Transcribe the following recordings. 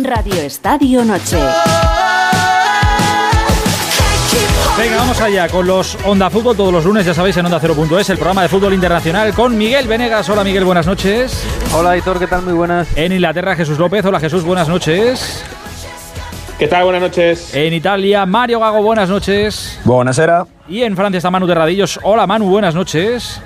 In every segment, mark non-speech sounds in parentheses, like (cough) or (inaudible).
Radio Estadio Noche. Venga, vamos allá con los Onda Fútbol todos los lunes, ya sabéis, en Onda 0.es, el programa de fútbol internacional con Miguel Venegas. Hola Miguel, buenas noches. Hola Hitor, ¿qué tal? Muy buenas. En Inglaterra, Jesús López. Hola Jesús, buenas noches. ¿Qué tal? Buenas noches. En Italia, Mario Gago, buenas noches. Buonasera. Y en Francia está Manu Terradillos. Hola Manu, buenas noches.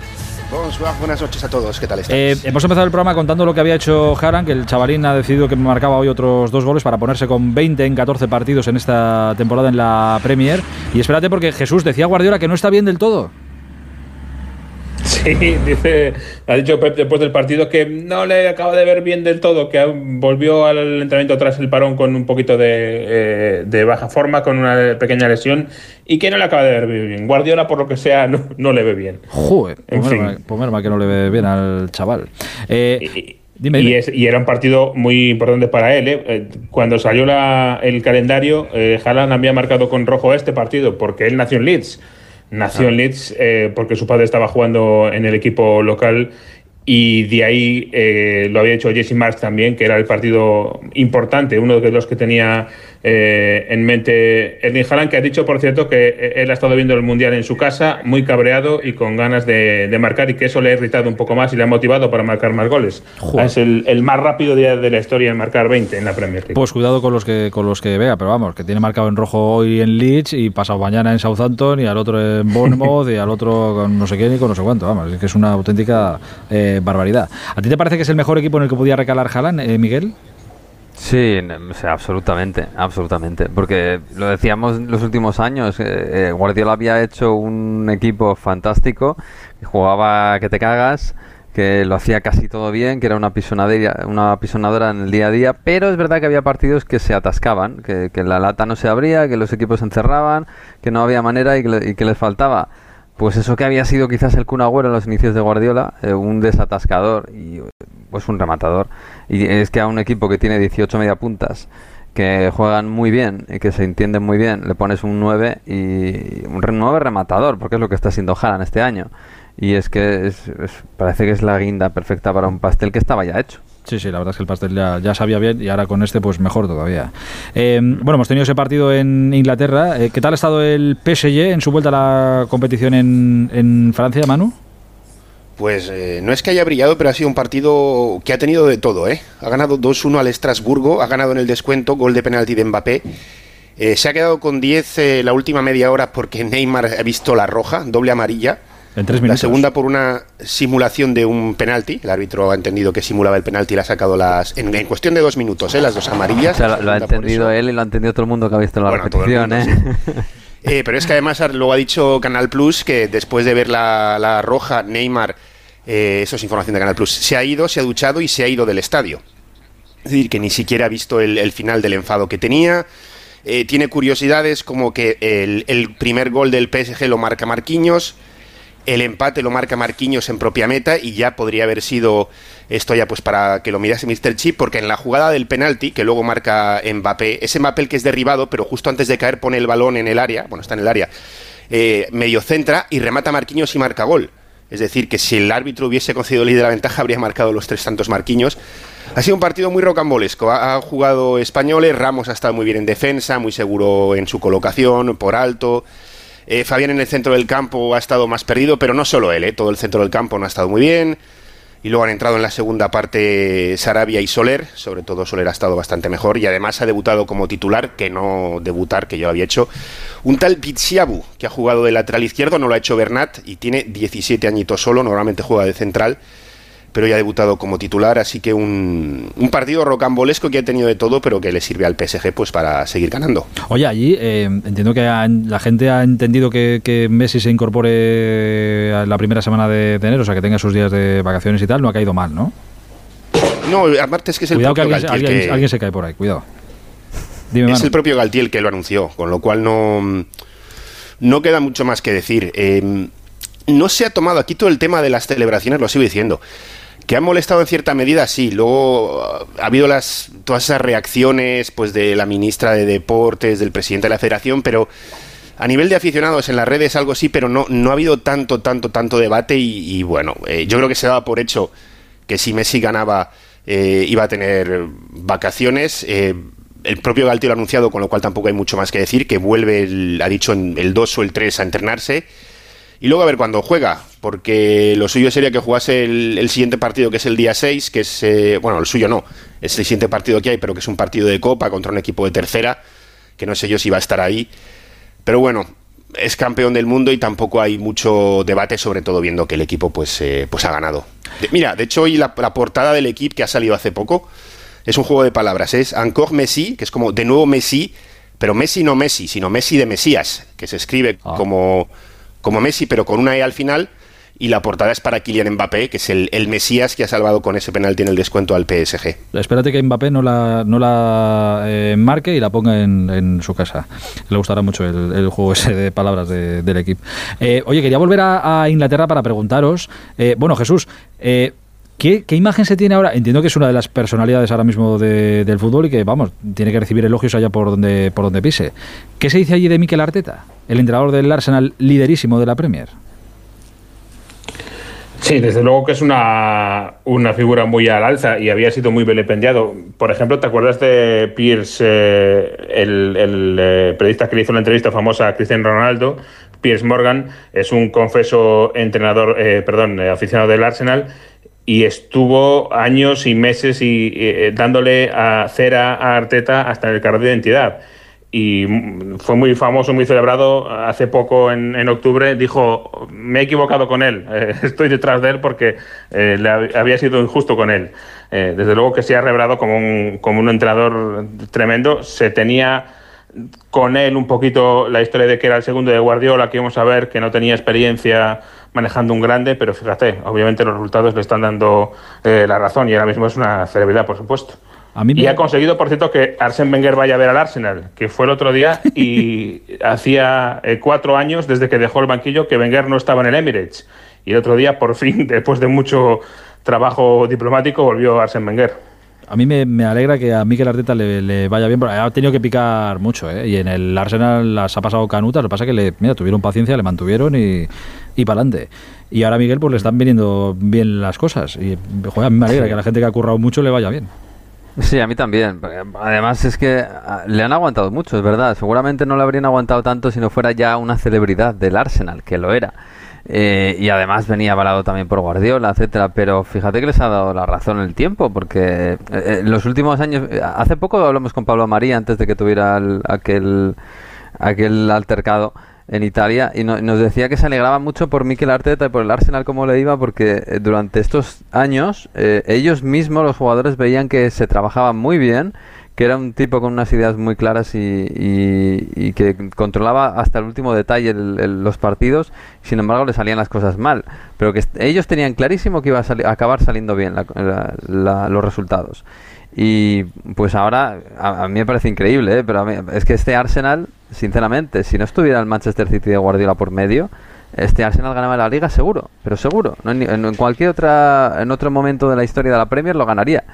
Buenas noches a todos, ¿qué tal estáis? Eh, hemos empezado el programa contando lo que había hecho Haran, que el chavalín ha decidido que marcaba hoy otros dos goles para ponerse con 20 en 14 partidos en esta temporada en la Premier. Y espérate porque Jesús decía Guardiola que no está bien del todo. Sí, dice, ha dicho Pep después del partido que no le acaba de ver bien del todo, que volvió al entrenamiento tras el parón con un poquito de, eh, baja forma, con una pequeña lesión, y que no le acaba de ver bien. Guardiola, por lo que sea, no, le ve bien. Joder, en fin. que no le ve bien al chaval. Eh, y, era un partido muy importante para él. ¿eh? Cuando salió el calendario, eh, había marcado con rojo este partido porque él nació en Leeds. Nació en Leeds eh, porque su padre estaba jugando en el equipo local y de ahí eh, lo había hecho Jesse Marks también, que era el partido importante, uno de los que tenía eh, en mente Erling Haaland, que ha dicho, por cierto, que eh, él ha estado viendo el Mundial en su casa, muy cabreado y con ganas de, marcar, y que eso le ha irritado un poco más y le ha motivado para marcar más goles. Es el, más rápido día de la historia en marcar 20 en la Premier League. Pues cuidado con los que con los que vea, pero vamos, que tiene marcado en rojo hoy en Leeds y pasado mañana en Southampton y al otro en Bournemouth y al otro con no sé quién y con no sé cuánto. Vamos, es que es una auténtica barbaridad. ¿A ti te parece que es el mejor equipo en el que podía recalar Haaland, Miguel? Sí, absolutamente, absolutamente. Porque lo decíamos los últimos años, eh, eh, Guardiola había hecho un equipo fantástico, que jugaba que te cagas, que lo hacía casi todo bien, que era una pisonadera, una pisonadora en el día a día, pero es verdad que había partidos que se atascaban, que, la lata no se abría, que los equipos se encerraban, que no había manera y que, y que les faltaba pues eso que había sido quizás el Kun Agüero en los inicios de Guardiola, eh, un desatascador y pues un rematador. Y es que a un equipo que tiene 18 media puntas, que juegan muy bien y que se entienden muy bien, le pones un 9 y un 9 rematador, porque es lo que está haciendo Haaland este año. Y es que parece que es la guinda perfecta para un pastel que estaba ya hecho. Sí, sí, la verdad es que el pastel ya, sabía bien y ahora con este pues mejor todavía. Eh, bueno, hemos tenido ese partido en Inglaterra. Eh, ¿Qué tal ha estado el PSG en su vuelta a la competición en, en Francia, Manu? Pues eh, no es que haya brillado, pero ha sido un partido que ha tenido de todo. ¿eh? Ha ganado 2-1 al Estrasburgo, ha ganado en el descuento, gol de penalti de Mbappé. se ha quedado con 10 la última media hora porque Neymar ha visto la roja, doble amarilla. La segunda por una simulación de un penalti. El árbitro ha entendido que simulaba el penalti y le ha sacado las. En, cuestión de dos minutos, ¿eh? las dos amarillas. lo, ha entendido él y lo ha entendido todo el mundo que ha visto la repetición. ¿eh? ¿eh? pero es que además luego ha dicho Canal Plus que después de ver la, roja, Neymar, eh, eso es información de Canal Plus, se ha ido, se ha duchado y se ha ido del estadio. Es decir, que ni siquiera ha visto el, final del enfado que tenía. Eh, tiene curiosidades como que el, el primer gol del PSG lo marca Marquinhos el empate lo marca Marquinhos en propia meta y ya podría haber sido esto ya pues para que lo mirase Mr. Chip, porque en la jugada del penalti, que luego marca Mbappé, ese Mbappé el que es derribado, pero justo antes de caer pone el balón en el área, bueno, está en el área, eh, medio centra y remata Marquinhos y marca gol. Es decir, que si el árbitro hubiese concedido líder la ventaja, habría marcado los tres tantos Marquinhos. Ha sido un partido muy rocambolesco. Ha, jugado españoles, Ramos ha estado muy bien en defensa, muy seguro en su colocación, por alto. Eh, Fabián en el centro del campo ha estado más perdido, pero no solo él, eh, todo el centro del campo no ha estado muy bien. Y luego han entrado en la segunda parte Sarabia y Soler, sobre todo Soler ha estado bastante mejor. Y además ha debutado como titular, que no debutar, que yo había hecho, un tal Pitsiabu, que ha jugado de lateral izquierdo, no lo ha hecho Bernat y tiene 17 añitos solo, normalmente juega de central pero ya ha debutado como titular, así que un, un, partido rocambolesco que ha tenido de todo, pero que le sirve al PSG pues para seguir ganando. Oye, allí eh, entiendo que la gente ha entendido que, Messi se incorpore a la primera semana de, enero, o sea, que tenga sus días de vacaciones y tal, no ha caído mal, ¿no? No, aparte es que es el propio que alguien, alguien, se cae por ahí, cuidado. es el propio Galtier que lo anunció, con lo cual no, no queda mucho más que decir. Eh, no se ha tomado aquí todo el tema de las celebraciones, lo sigo diciendo que han molestado en cierta medida, sí. Luego ha habido las, todas esas reacciones pues, de la ministra de Deportes, del presidente de la federación, pero a nivel de aficionados en las redes algo sí, pero no, no ha habido tanto, tanto, tanto debate y, bueno, eh, yo creo que se daba por hecho que si Messi ganaba eh, iba a tener vacaciones. Eh, el propio Galti lo ha anunciado, con lo cual tampoco hay mucho más que decir, que vuelve, ha dicho, el 2 o el 3 a entrenarse. Y luego a ver cuándo juega, porque lo suyo sería que jugase el, siguiente partido, que es el día 6, que es, eh, bueno, el suyo no, es el siguiente partido que hay, pero que es un partido de copa contra un equipo de tercera, que no sé yo si va a estar ahí. Pero bueno, es campeón del mundo y tampoco hay mucho debate, sobre todo viendo que el equipo pues, eh, pues ha ganado. mira, de hecho hoy la, portada del equipo que ha salido hace poco es un juego de palabras, es Encore Messi, que es como de nuevo Messi, pero Messi no Messi, sino Messi de Mesías, que se escribe ah. como como Messi, pero con una E al final. Y la portada es para Kylian Mbappé, que es el, Mesías que ha salvado con ese penalti en el descuento al PSG. Espérate que Mbappé no la, no la eh, marque y la ponga en, su casa. Le gustará mucho el, juego ese de palabras del equipo. Eh, oye, quería volver a, Inglaterra para preguntaros. Eh, bueno, Jesús, ¿Qué, imagen se tiene ahora? Entiendo que es una de las personalidades ahora mismo del fútbol y que, vamos, tiene que recibir elogios allá por donde, por donde pise. ¿Qué se dice allí de Mikel Arteta, el entrenador del Arsenal liderísimo de la Premier? Sí, desde luego que es una, figura muy al alza y había sido muy vilipendiado. Por ejemplo, ¿te acuerdas de Pierce, eh, el, eh, periodista que le hizo la entrevista famosa a Cristiano Ronaldo? Pierce Morgan es un confeso entrenador, eh, perdón, aficionado del Arsenal y estuvo años y meses y, eh, dándole a cera a Arteta hasta en el carnet de identidad. Y fue muy famoso, muy celebrado. Hace poco, en, octubre, dijo, me he equivocado con él, (laughs) eh, estoy detrás de él porque eh, le había sido injusto con él. desde luego que se ha revelado como un, como un entrenador tremendo. Se tenía con él un poquito la historia de que era el segundo de Guardiola, que íbamos a ver que no tenía experiencia manejando un grande, pero fíjate, obviamente los resultados le están dando eh, la razón y ahora mismo es una celebridad, por supuesto. Y ha conseguido, por cierto, que Arsene Wenger vaya a ver al Arsenal, que fue el otro día (laughs) y hacía eh, cuatro años desde que dejó el banquillo que Wenger no estaba en el Emirates. Y el otro día, por fin, (laughs) después de mucho trabajo diplomático, volvió Arsene Wenger. A mí me, alegra que a Mikel Arteta le, vaya bien, porque ha tenido que picar mucho, ¿eh? Y en el Arsenal las ha pasado canutas, lo que pasa es que le, mira, tuvieron paciencia, le mantuvieron y, y para adelante. Y ahora a Miguel pues le están viniendo bien las cosas. Y joder, a mí me alegra que a la gente que ha currado mucho le vaya bien. Sí, a mí también. Además es que ah, le han aguantado mucho, es verdad. Seguramente no le habrían aguantado tanto si no fuera ya una celebridad del Arsenal, que lo era. Eh, y además venía avalado también por Guardiola, etcétera. Pero fíjate que les ha dado la razón el tiempo, porque eh, en los últimos años, hace poco hablamos con Pablo María antes de que tuviera aquel, aquel altercado en Italia y nos decía que se alegraba mucho por Mikel Arteta y por el Arsenal como le iba porque eh, durante estos años ellos mismos los jugadores veían que se trabajaba muy bien que era un tipo con unas ideas muy claras y, que controlaba hasta el último detalle los partidos, sin embargo le salían las cosas mal, pero que ellos tenían clarísimo que iba a, acabar saliendo bien los resultados. Y pues ahora a, mí me parece increíble, ¿eh? pero es que este Arsenal, sinceramente, si no estuviera el Manchester City de Guardiola por medio, este Arsenal ganaba la liga seguro, pero seguro. en, en, cualquier otra, en otro momento de la historia de la Premier lo ganaría.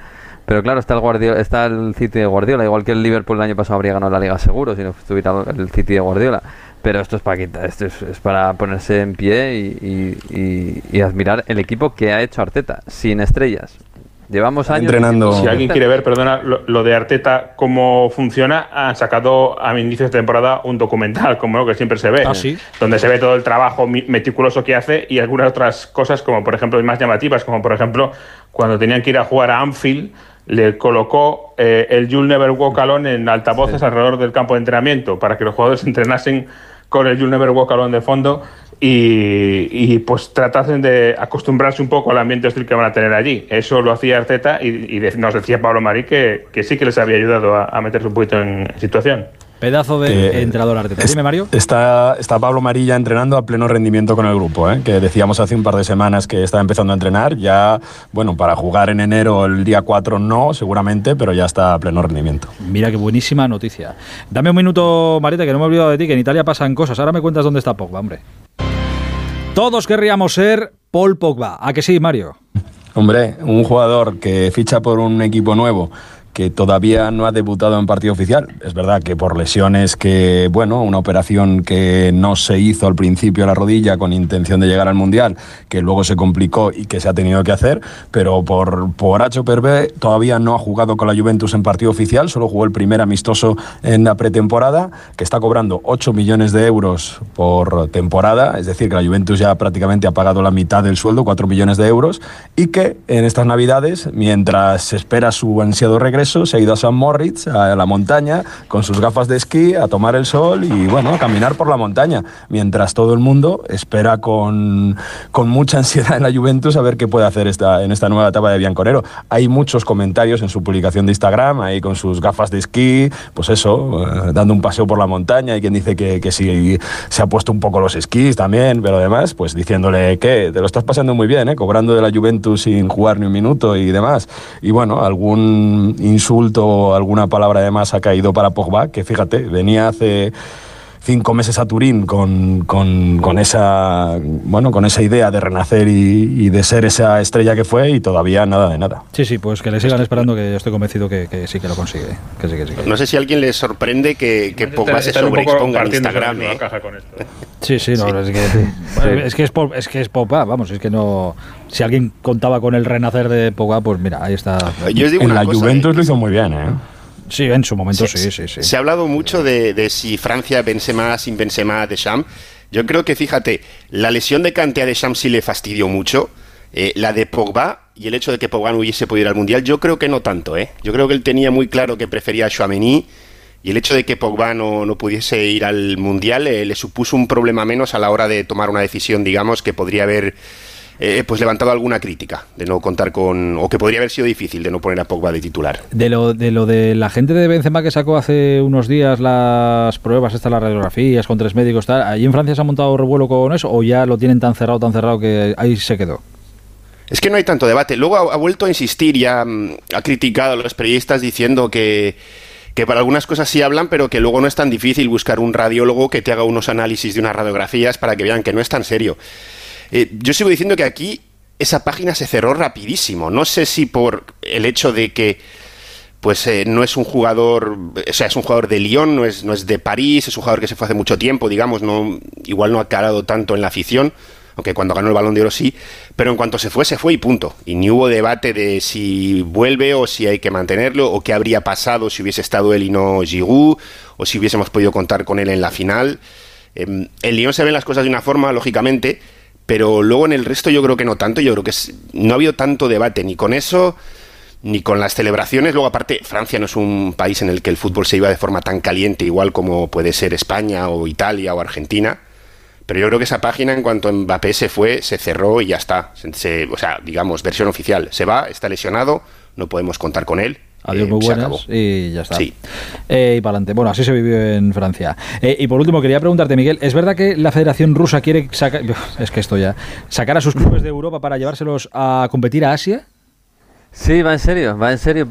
Pero claro, está el Guardiola, está el City de Guardiola, igual que el Liverpool el año pasado habría ganado la liga seguro si no estuviera el City de Guardiola. Pero esto es para esto es, para ponerse en pie y, admirar el equipo que ha hecho Arteta, sin estrellas. Llevamos años entrenando. Si alguien quiere ver, perdona, lo, de Arteta, cómo funciona, han sacado a inicio de temporada un documental, como lo que siempre se ve, ¿Ah, donde se ve todo el trabajo meticuloso que hace y algunas otras cosas, como por ejemplo, más llamativas, como por ejemplo, cuando tenían que ir a jugar a Anfield le colocó eh, el You'll Never Walk Alone en altavoces alrededor del campo de entrenamiento para que los jugadores (laughs) entrenasen con el You'll Never Walk Alone de fondo y, pues tratasen de acostumbrarse un poco al ambiente hostil que van a tener allí. Eso lo hacía Arteta y, nos decía Pablo Marí que, sí que les había ayudado a, a meterse un poquito en situación. Pedazo de entrenador Arteta. Dime, Mario. Está, está Pablo Marilla entrenando a pleno rendimiento con el grupo, ¿eh? que decíamos hace un par de semanas que estaba empezando a entrenar. Ya, bueno, para jugar en enero el día 4 no, seguramente, pero ya está a pleno rendimiento. Mira qué buenísima noticia. Dame un minuto, Marita, que no me he olvidado de ti, que en Italia pasan cosas. Ahora me cuentas dónde está Pogba, hombre. Todos querríamos ser Paul Pogba. ¿A que sí, Mario? Hombre, un jugador que ficha por un equipo nuevo que todavía no ha debutado en partido oficial. Es verdad que por lesiones que, bueno, una operación que no se hizo al principio a la rodilla con intención de llegar al Mundial, que luego se complicó y que se ha tenido que hacer, pero por, por H todavía no ha jugado con la Juventus en partido oficial, solo jugó el primer amistoso en la pretemporada, que está cobrando 8 millones de euros por temporada, es decir, que la Juventus ya prácticamente ha pagado la mitad del sueldo, 4 millones de euros, y que en estas Navidades, mientras se espera su ansiado regreso, se ha ido a San Moritz, a la montaña, con sus gafas de esquí, a tomar el sol y, bueno, a caminar por la montaña, mientras todo el mundo espera con, con mucha ansiedad en la Juventus a ver qué puede hacer esta, en esta nueva etapa de Bianconero. Hay muchos comentarios en su publicación de Instagram, ahí con sus gafas de esquí, pues eso, eh, dando un paseo por la montaña. Hay quien dice que, que sí se ha puesto un poco los esquís también, pero además, pues diciéndole que te lo estás pasando muy bien, ¿eh? cobrando de la Juventus sin jugar ni un minuto y demás. Y bueno, algún insulto o alguna palabra además ha caído para Pogba, que fíjate, venía hace cinco meses a Turín con, con, esa, bueno, con esa idea de renacer y, de ser esa estrella que fue y todavía nada de nada. Sí, sí, pues que le sigan esperando que yo estoy convencido que, sí que lo consigue. Que sí, que sí, No sé si a alguien le sorprende que, que Pogba se sobreexponga en Instagram. ¿eh? (laughs) Sí, sí, no, (laughs) es que, es que es, es que es Pogba, vamos, es que no... Si alguien contaba con el renacer de Pogba, pues mira, ahí está. Yo en la Juventus ¿eh? lo hizo muy bien, ¿eh? Sí, en su momento sí, sí, sí. Se ha hablado mucho de, si Francia más sin Benzema, Deschamps. Yo creo que, fíjate, la lesión de Kanté a Deschamps sí le fastidió mucho. Eh, la de Pogba y el hecho de que Pogba no hubiese podido ir al Mundial, yo creo que no tanto, ¿eh? Yo creo que él tenía muy claro que prefería a Chouameni y el hecho de que Pogba no, no pudiese ir al Mundial eh, le supuso un problema menos a la hora de tomar una decisión, digamos, que podría haber eh, pues levantado alguna crítica de no contar con o que podría haber sido difícil de no poner a Pogba de titular. De lo de lo de la gente de Benzema que sacó hace unos días las pruebas, estas las radiografías con tres médicos tal, ¿allí en Francia se ha montado revuelo con eso o ya lo tienen tan cerrado tan cerrado que ahí se quedó? Es que no hay tanto debate. Luego ha, vuelto a insistir y ha, ha criticado a los periodistas diciendo que que para algunas cosas sí hablan, pero que luego no es tan difícil buscar un radiólogo que te haga unos análisis de unas radiografías para que vean que no es tan serio. Eh, yo sigo diciendo que aquí esa página se cerró rapidísimo. No sé si por el hecho de que pues eh, no es un jugador, o sea, es un jugador de Lyon, no es, no es de París, es un jugador que se fue hace mucho tiempo, digamos, no, igual no ha calado tanto en la afición, aunque cuando ganó el balón de oro sí, pero en cuanto se fue, se fue y punto. Y ni hubo debate de si vuelve o si hay que mantenerlo, o qué habría pasado si hubiese estado él y no Giroud, o si hubiésemos podido contar con él en la final. Eh, en Lyon se ven las cosas de una forma, lógicamente, pero luego en el resto yo creo que no tanto, yo creo que no ha habido tanto debate ni con eso, ni con las celebraciones. Luego aparte, Francia no es un país en el que el fútbol se iba de forma tan caliente, igual como puede ser España o Italia o Argentina. Pero yo creo que esa página, en cuanto Mbappé se fue, se cerró y ya está. o sea, digamos, versión oficial. Se va, está lesionado, no podemos contar con él Adiós, eh, muy buenas y ya está. Eh, y para adelante. Bueno, así se vivió en Francia. Eh, y por último, quería preguntarte, Miguel, ¿es verdad que la Federación Rusa quiere sacar, (laughs) es que esto ya, sacar a sus clubes de Europa para llevárselos a competir a Asia? Sí, va en serio, va en serio.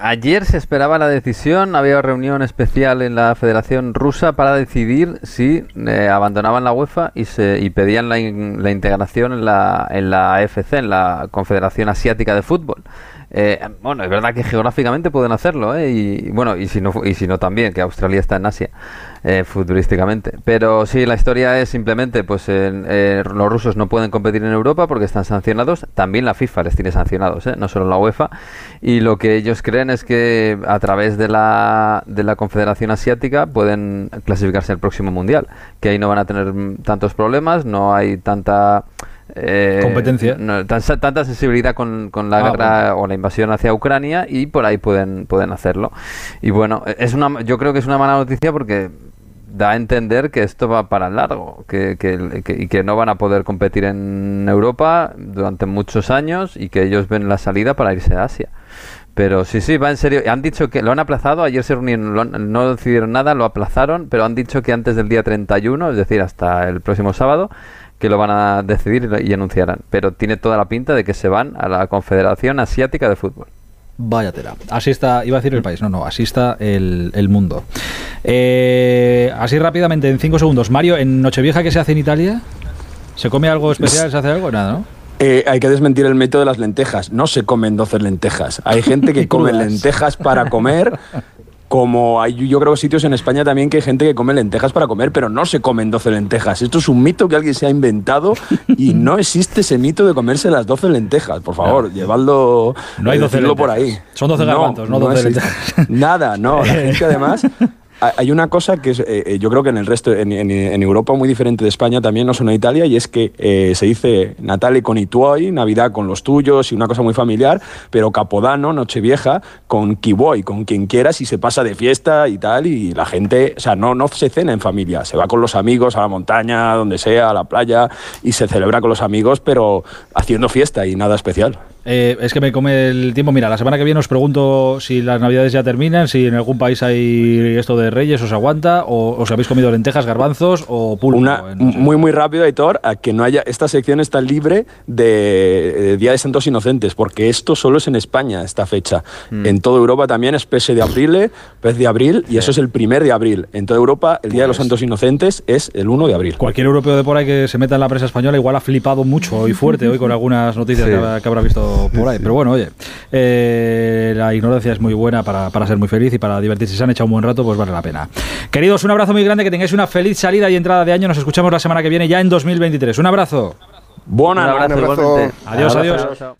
ayer se esperaba la decisión, había reunión especial en la Federación Rusa para decidir si abandonaban la UEFA y, se, y pedían la, la integración en la, en la AFC, en la Confederación Asiática de Fútbol. Eh, bueno, es verdad que geográficamente pueden hacerlo, ¿eh? y bueno, y si no, y si no también, que Australia está en Asia, eh, futurísticamente. Pero sí, la historia es simplemente, pues eh, los rusos no pueden competir en Europa porque están sancionados. También la FIFA les tiene sancionados, no solo la UEFA. Y lo que ellos creen es que a través de la, de la Confederación Asiática pueden clasificarse al próximo mundial, que ahí no van a tener tantos problemas, no hay tanta eh, competencia. tanta sensibilidad con, la ah, guerra o la invasión hacia Ucrania y por ahí pueden, pueden hacerlo. Y bueno, es una, yo creo que es una mala noticia porque da a entender que esto va para largo que, y que no van a poder competir en Europa durante muchos años y que ellos ven la salida para irse a Asia. Pero sí, sí, va en serio. Han dicho que lo han aplazado, ayer se reunieron, no decidieron nada, lo aplazaron, pero han dicho que antes del día 31, es decir, hasta el próximo sábado, que lo van a decidir y anunciarán. Pero tiene toda la pinta de que se van a la Confederación Asiática de Fútbol. Vaya tela. Así está, iba a decir el país, no, no, así está el, el mundo. Eh, así rápidamente, en cinco segundos. Mario, ¿en Nochevieja qué se hace en Italia? ¿Se come algo especial? ¿Se hace algo? Nada, ¿no? Eh, hay que desmentir el método de las lentejas. No se comen 12 lentejas. Hay gente que (laughs) come lentejas para comer como hay yo creo sitios en España también que hay gente que come lentejas para comer, pero no se comen 12 lentejas. Esto es un mito que alguien se ha inventado y (laughs) no existe ese mito de comerse las 12 lentejas. Por favor, llevadlo, no hay 12 por ahí. Son 12 garbanzos, no, 12 lentejas. Nada, no. La (laughs) gente además hay una cosa que es, eh, eh, yo creo que en el resto, en, Europa muy diferente de España también, no son en Italia, y es que eh, se dice Natale con i Navidad con los tuyos, y una cosa muy familiar, pero Capodano, Nochevieja, con chi vuoi, con quien quieras, y se pasa de fiesta y tal, y la gente, o sea, no, no se cena en familia, se va con los amigos a la montaña, donde sea, a la playa, y se celebra con los amigos, pero haciendo fiesta y nada especial. Eh, es que me come el tiempo. Mira, la semana que viene os pregunto si las navidades ya terminan, si en algún país hay esto de Reyes, os aguanta, o os habéis comido lentejas, garbanzos o pulpo. Una, Muy, muy rápido, Aitor, a que no haya. Esta sección está libre de, Día de Santos Inocentes, porque esto solo es en España, esta fecha. Mm. En toda Europa también es pese de abril, pez de abril, y eso es el primer de abril. En toda Europa, el Día de los pues Santos Inocentes es el 1 de abril. Cualquier europeo de por ahí que se meta en la prensa española igual ha flipado mucho y fuerte hoy con algunas noticias que habrá visto por ahí. Pero bueno, oye, eh, la ignorancia es muy buena para, para, ser muy feliz y para divertirse. Si se han echado un buen rato, pues vale la pena. Queridos, un abrazo muy grande, que tengáis una feliz salida y entrada de año. Nos escuchamos la semana que viene, ya en 2023. Un abrazo. Buen abrazo. Adiós, adiós.